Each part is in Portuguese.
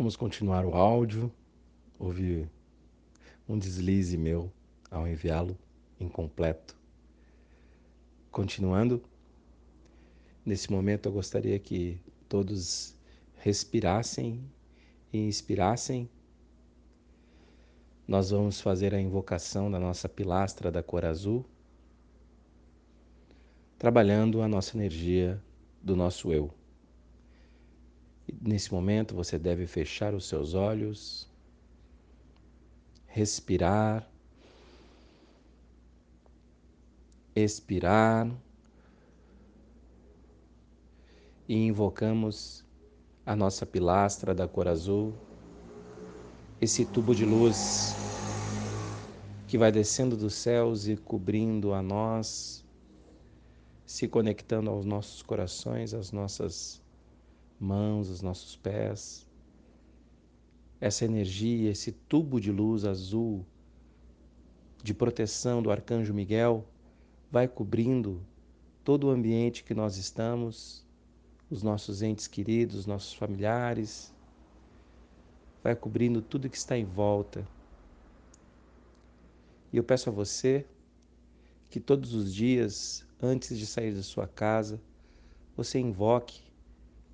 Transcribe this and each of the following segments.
Vamos continuar o áudio. Houve um deslize meu ao enviá-lo incompleto. Continuando, nesse momento eu gostaria que todos respirassem e inspirassem. Nós vamos fazer a invocação da nossa pilastra da cor azul, trabalhando a nossa energia do nosso eu. Nesse momento você deve fechar os seus olhos, respirar, expirar e invocamos a nossa pilastra da cor azul, esse tubo de luz que vai descendo dos céus e cobrindo a nós, se conectando aos nossos corações, às nossas mãos, os nossos pés. Essa energia, esse tubo de luz azul de proteção do arcanjo Miguel vai cobrindo todo o ambiente que nós estamos, os nossos entes queridos, os nossos familiares, vai cobrindo tudo que está em volta. E eu peço a você que todos os dias, antes de sair da sua casa, você invoque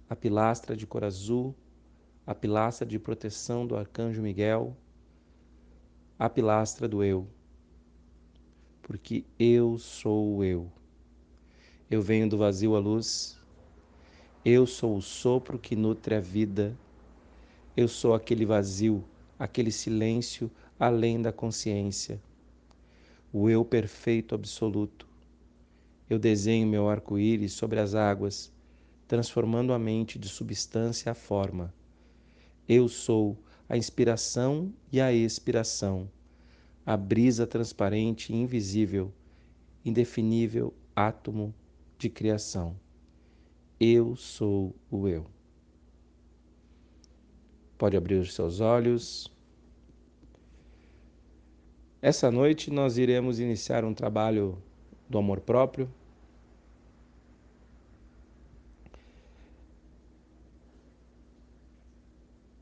a pilastra de cor azul, a pilastra de proteção do arcanjo Miguel, a pilastra do eu. Porque eu sou o eu. Eu venho do vazio à luz. Eu sou o sopro que nutre a vida. Eu sou aquele vazio, aquele silêncio além da consciência. O eu perfeito absoluto. Eu desenho meu arco-íris sobre as águas transformando a mente de substância a forma. Eu sou a inspiração e a expiração, a brisa transparente e invisível, indefinível átomo de criação. Eu sou o eu. Pode abrir os seus olhos. Essa noite nós iremos iniciar um trabalho do amor próprio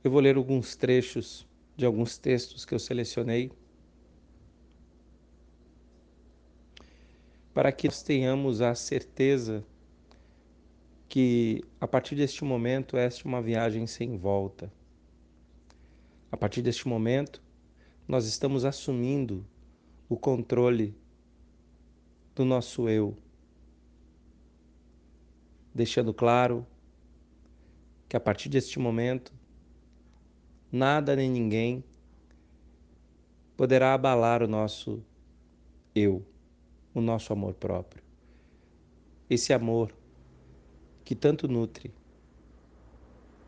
Eu vou ler alguns trechos de alguns textos que eu selecionei para que nós tenhamos a certeza que a partir deste momento esta é uma viagem sem volta. A partir deste momento, nós estamos assumindo o controle do nosso eu, deixando claro que a partir deste momento nada nem ninguém poderá abalar o nosso eu, o nosso amor próprio. Esse amor que tanto nutre.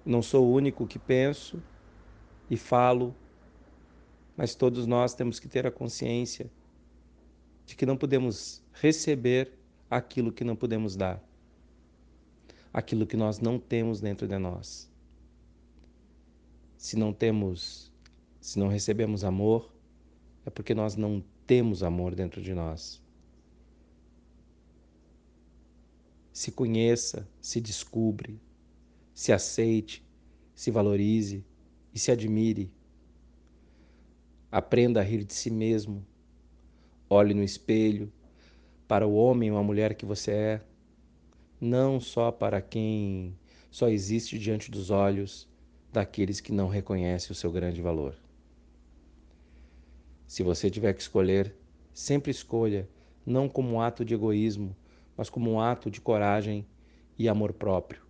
Não sou o único que penso e falo, mas todos nós temos que ter a consciência de que não podemos receber aquilo que não podemos dar, aquilo que nós não temos dentro de nós se não temos, se não recebemos amor, é porque nós não temos amor dentro de nós. Se conheça, se descubra, se aceite, se valorize e se admire. Aprenda a rir de si mesmo. Olhe no espelho para o homem ou a mulher que você é, não só para quem só existe diante dos olhos daqueles que não reconhecem o seu grande valor. Se você tiver que escolher, sempre escolha não como um ato de egoísmo, mas como um ato de coragem e amor próprio.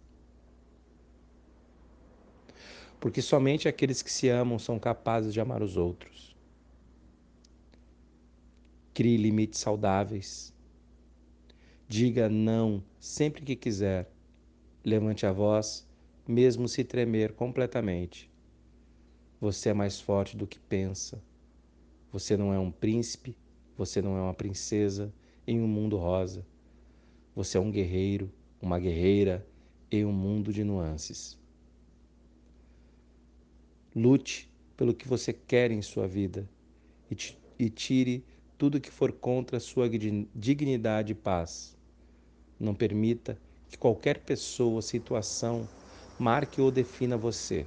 Porque somente aqueles que se amam são capazes de amar os outros. Crie limites saudáveis. Diga não sempre que quiser. Levante a voz mesmo se tremer completamente. Você é mais forte do que pensa. Você não é um príncipe, você não é uma princesa em um mundo rosa. Você é um guerreiro, uma guerreira em um mundo de nuances. Lute pelo que você quer em sua vida e, tire tudo que for contra sua dignidade e paz. Não permita que qualquer pessoa situação marque ou defina você.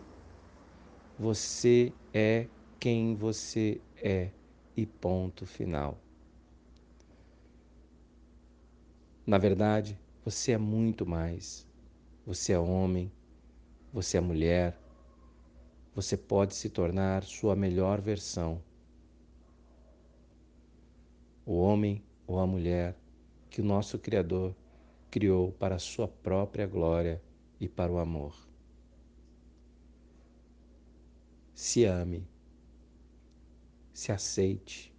Você é quem você é e ponto final. Na verdade, você é muito mais. Você é homem, você é mulher, você pode se tornar sua melhor versão. O homem ou a mulher que o nosso Criador criou para a sua própria glória e para o amor. Se ame, se aceite.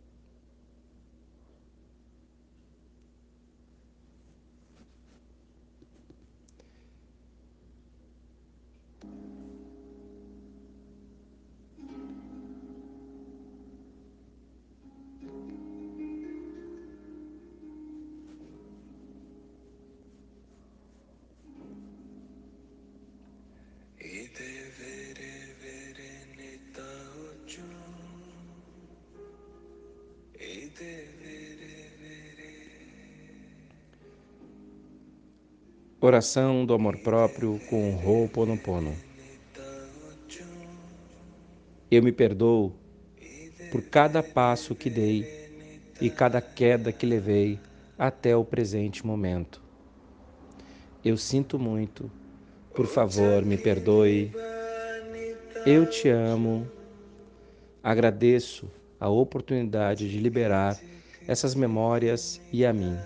Oração do amor próprio com Ho'oponopono. Eu me perdoo por cada passo que dei e cada queda que levei até o presente momento. Eu sinto muito, por favor, me perdoe. Eu te amo. Agradeço a oportunidade de liberar essas memórias e a mim.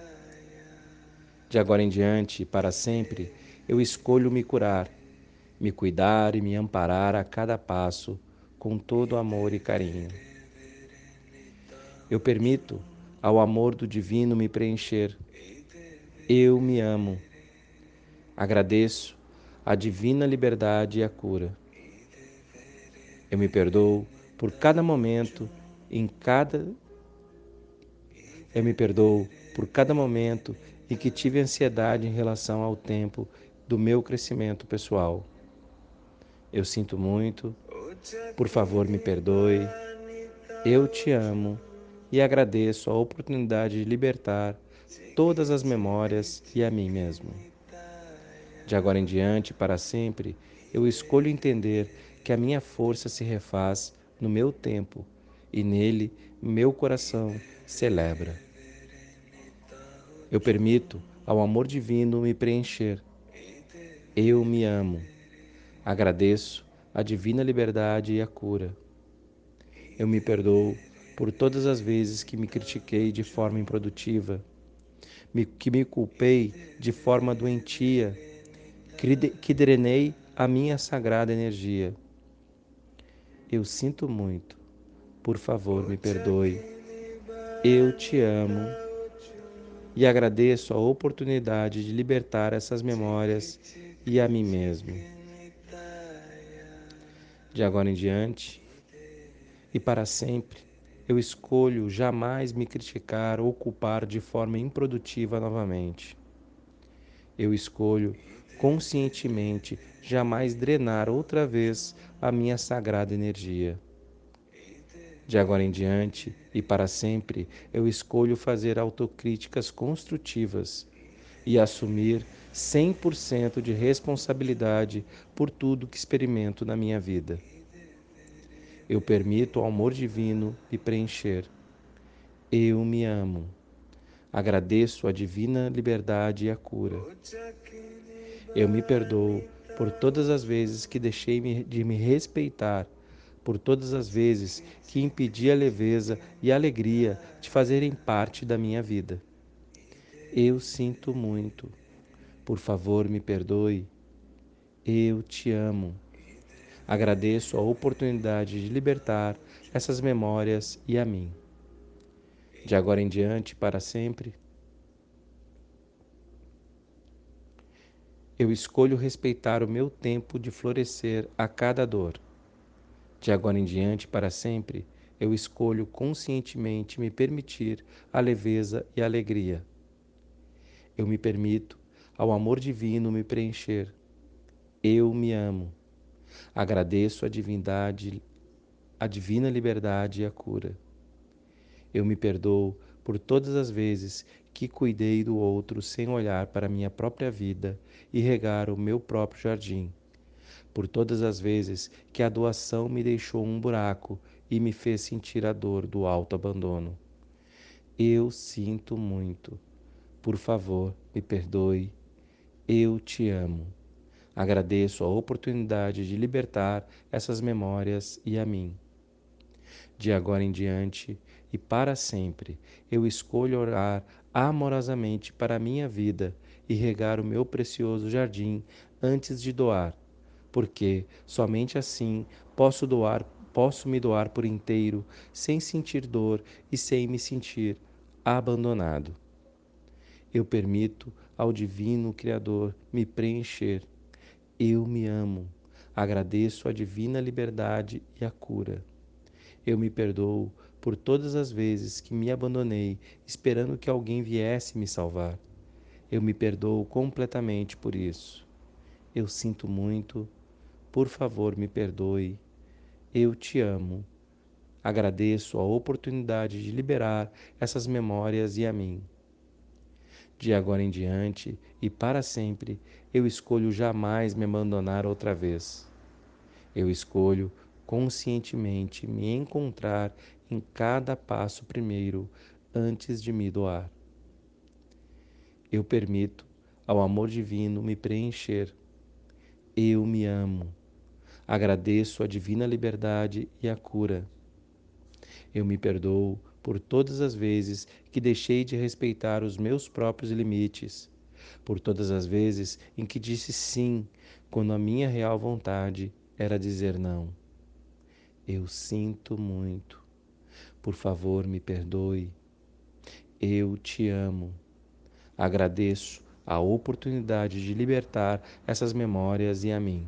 De agora em diante, para sempre, eu escolho me curar, me cuidar e me amparar a cada passo com todo amor e carinho. Eu permito ao amor do divino me preencher. Eu me amo. Agradeço a divina liberdade e a cura. Eu me perdoo por cada momento, em cada. Eu me perdoo por cada momento e que tive ansiedade em relação ao tempo do meu crescimento pessoal. Eu sinto muito, por favor me perdoe. Eu te amo e agradeço a oportunidade de libertar todas as memórias e a mim mesmo. De agora em diante, para sempre, eu escolho entender que a minha força se refaz no meu tempo e nele meu coração celebra. Eu permito ao amor divino me preencher. Eu me amo. Agradeço a divina liberdade e a cura. Eu me perdoo por todas as vezes que me critiquei de forma improdutiva, que me culpei de forma doentia, que drenei a minha sagrada energia. Eu sinto muito. Por favor, me perdoe. Eu te amo e agradeço a oportunidade de libertar essas memórias e a mim mesmo. De agora em diante e para sempre, eu escolho jamais me criticar ou culpar de forma improdutiva novamente. Eu escolho conscientemente jamais drenar outra vez a minha sagrada energia. De agora em diante e para sempre, eu escolho fazer autocríticas construtivas e assumir 100% de responsabilidade por tudo que experimento na minha vida. Eu permito ao amor divino me preencher. Eu me amo. Agradeço a divina liberdade e a cura. Eu me perdoo por todas as vezes que deixei de me respeitar por todas as vezes que impedi a leveza e a alegria de fazerem parte da minha vida. Eu sinto muito. Por favor, me perdoe. Eu te amo. Agradeço a oportunidade de libertar essas memórias e a mim. De agora em diante, para sempre, eu escolho respeitar o meu tempo de florescer a cada dor. De agora em diante, para sempre, eu escolho conscientemente me permitir a leveza e a alegria. Eu me permito ao amor divino me preencher. Eu me amo. Agradeço a divindade, a divina liberdade e a cura. Eu me perdoo por todas as vezes que cuidei do outro sem olhar para minha própria vida e regar o meu próprio jardim por todas as vezes que a doação me deixou um buraco e me fez sentir a dor do alto abandono. Eu sinto muito. Por favor, me perdoe. Eu te amo. Agradeço a oportunidade de libertar essas memórias e a mim. De agora em diante e para sempre, eu escolho orar amorosamente para a minha vida e regar o meu precioso jardim antes de doar, porque somente assim posso doar, posso me doar por inteiro, sem sentir dor e sem me sentir abandonado. Eu permito ao divino criador me preencher. Eu me amo. Agradeço a divina liberdade e a cura. Eu me perdoo por todas as vezes que me abandonei, esperando que alguém viesse me salvar. Eu me perdoo completamente por isso. Eu sinto muito. Por favor, me perdoe. Eu te amo. Agradeço a oportunidade de liberar essas memórias e a mim. De agora em diante e para sempre, eu escolho jamais me abandonar outra vez. Eu escolho conscientemente me encontrar em cada passo primeiro antes de me doar. Eu permito ao amor divino me preencher. Eu me amo. Agradeço a divina liberdade e a cura. Eu me perdoo por todas as vezes que deixei de respeitar os meus próprios limites, por todas as vezes em que disse sim quando a minha real vontade era dizer não. Eu sinto muito. Por favor, me perdoe. Eu te amo. Agradeço a oportunidade de libertar essas memórias e a mim.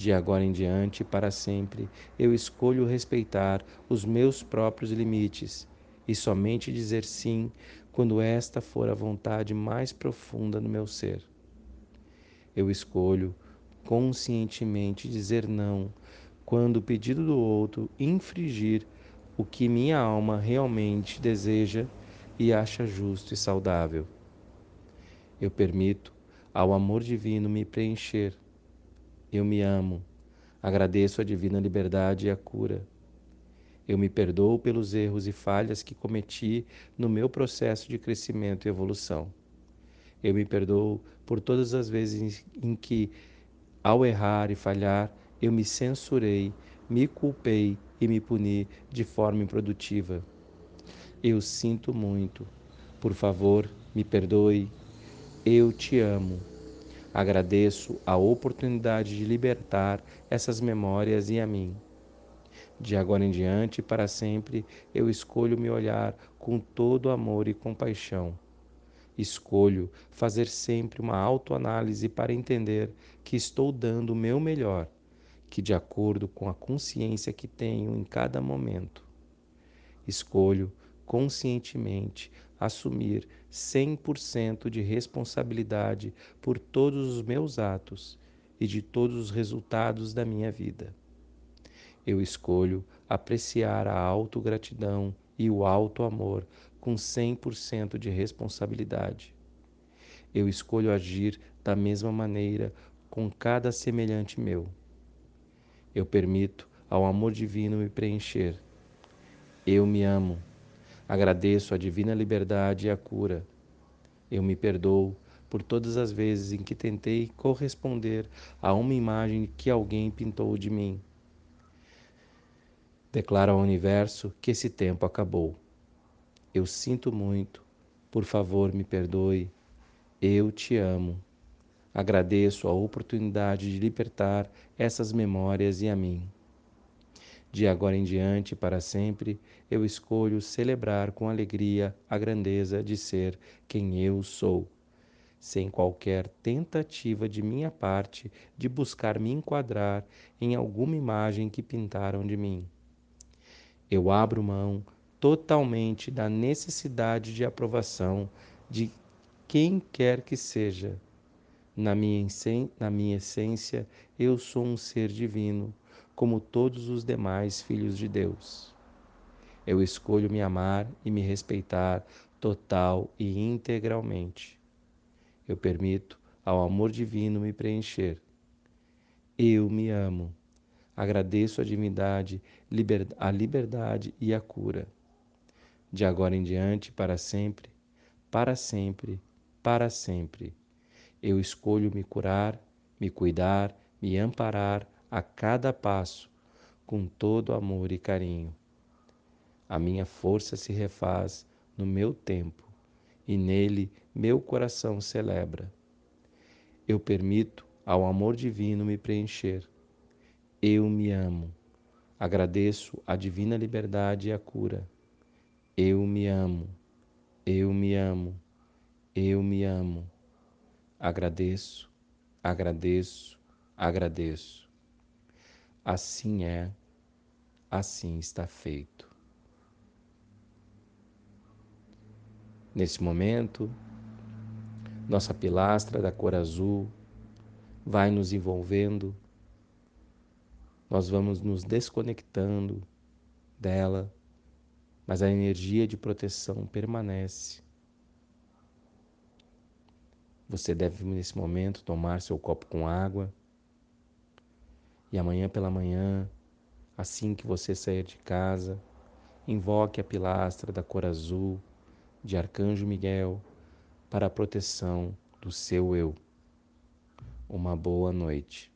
De agora em diante, para sempre, eu escolho respeitar os meus próprios limites e somente dizer sim quando esta for a vontade mais profunda no meu ser. Eu escolho conscientemente dizer não quando o pedido do outro infringir o que minha alma realmente deseja e acha justo e saudável. Eu permito ao amor divino me preencher. Eu me amo. Agradeço a divina liberdade e a cura. Eu me perdoo pelos erros e falhas que cometi no meu processo de crescimento e evolução. Eu me perdoo por todas as vezes em que, ao errar e falhar, eu me censurei, me culpei e me puni de forma improdutiva. Eu sinto muito. Por favor, me perdoe. Eu te amo. Agradeço a oportunidade de libertar essas memórias e a mim. De agora em diante, para sempre, eu escolho me olhar com todo amor e compaixão. Escolho fazer sempre uma autoanálise para entender que estou dando o meu melhor, que de acordo com a consciência que tenho em cada momento. Escolho conscientemente assumir 100% de responsabilidade por todos os meus atos e de todos os resultados da minha vida. Eu escolho apreciar a autogratidão e o alto amor com 100% de responsabilidade. Eu escolho agir da mesma maneira com cada semelhante meu. Eu permito ao amor divino me preencher. Eu me amo Agradeço a divina liberdade e a cura. Eu me perdoo por todas as vezes em que tentei corresponder a uma imagem que alguém pintou de mim. Declaro ao universo que esse tempo acabou. Eu sinto muito. Por favor, me perdoe. Eu te amo. Agradeço a oportunidade de libertar essas memórias e a mim. De agora em diante, para sempre, eu escolho celebrar com alegria a grandeza de ser quem eu sou, sem qualquer tentativa de minha parte de buscar me enquadrar em alguma imagem que pintaram de mim. Eu abro mão totalmente da necessidade de aprovação de quem quer que seja. Na minha, na minha essência, eu sou um ser divino como todos os demais filhos de Deus. Eu escolho me amar e me respeitar total e integralmente. Eu permito ao amor divino me preencher. Eu me amo. Agradeço a divindade, a liberdade e a cura. De agora em diante, para sempre, para sempre, para sempre. Eu escolho me curar, me cuidar, me amparar a cada passo, com todo amor e carinho. A minha força se refaz no meu tempo e nele meu coração celebra. Eu permito ao amor divino me preencher. Eu me amo. Agradeço a divina liberdade e a cura. Eu me amo. Eu me amo. Eu me amo. Agradeço, agradeço, agradeço. Assim é, assim está feito. Nesse momento, nossa pilastra da cor azul vai nos envolvendo, nós vamos nos desconectando dela, mas a energia de proteção permanece. Você deve, nesse momento, tomar seu copo com água e amanhã pela manhã, assim que você sair de casa, invoque a pilastra da cor azul de Arcanjo Miguel para a proteção do seu eu. Uma boa noite.